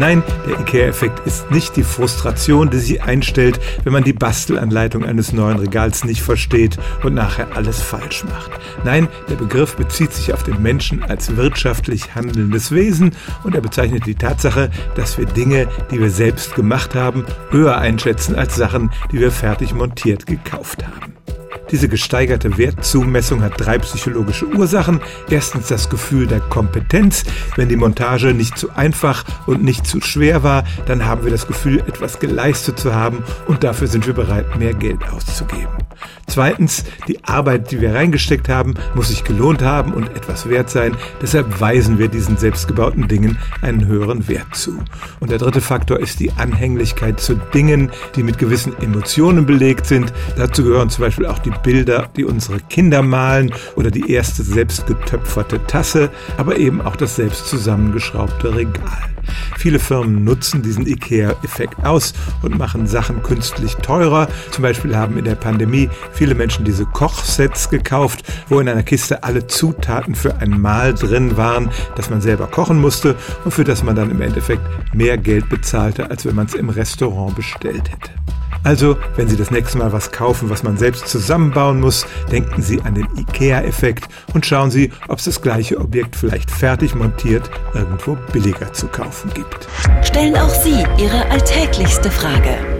Nein, der IKEA-Effekt ist nicht die Frustration, die sich einstellt, wenn man die Bastelanleitung eines neuen Regals nicht versteht und nachher alles falsch macht. Nein, der Begriff bezieht sich auf den Menschen als wirtschaftlich handelndes Wesen und er bezeichnet die Tatsache, dass wir Dinge, die wir selbst gemacht haben, höher einschätzen als Sachen, die wir fertig montiert gekauft haben. Diese gesteigerte Wertzumessung hat drei psychologische Ursachen. Erstens das Gefühl der Kompetenz. Wenn die Montage nicht zu einfach und nicht zu schwer war, dann haben wir das Gefühl, etwas geleistet zu haben und dafür sind wir bereit, mehr Geld auszugeben. Zweitens, die Arbeit, die wir reingesteckt haben, muss sich gelohnt haben und etwas wert sein. Deshalb weisen wir diesen selbstgebauten Dingen einen höheren Wert zu. Und der dritte Faktor ist die Anhänglichkeit zu Dingen, die mit gewissen Emotionen belegt sind. Dazu gehören zum Beispiel auch die Bilder, die unsere Kinder malen oder die erste selbst getöpferte Tasse, aber eben auch das selbst zusammengeschraubte Regal. Viele Firmen nutzen diesen IKEA-Effekt aus und machen Sachen künstlich teurer. Zum Beispiel haben in der Pandemie viele Menschen diese Kochsets gekauft, wo in einer Kiste alle Zutaten für ein Mahl drin waren, das man selber kochen musste und für das man dann im Endeffekt mehr Geld bezahlte, als wenn man es im Restaurant bestellt hätte. Also, wenn Sie das nächste Mal was kaufen, was man selbst zusammenbauen muss, denken Sie an den IKEA-Effekt und schauen Sie, ob es das gleiche Objekt vielleicht fertig montiert irgendwo billiger zu kaufen gibt. Stellen auch Sie Ihre alltäglichste Frage